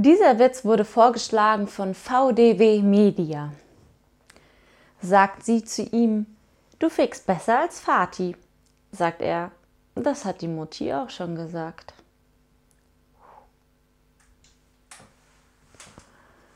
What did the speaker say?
Dieser Witz wurde vorgeschlagen von VDW Media. Sagt sie zu ihm, du fickst besser als Vati. Sagt er, das hat die Mutti auch schon gesagt.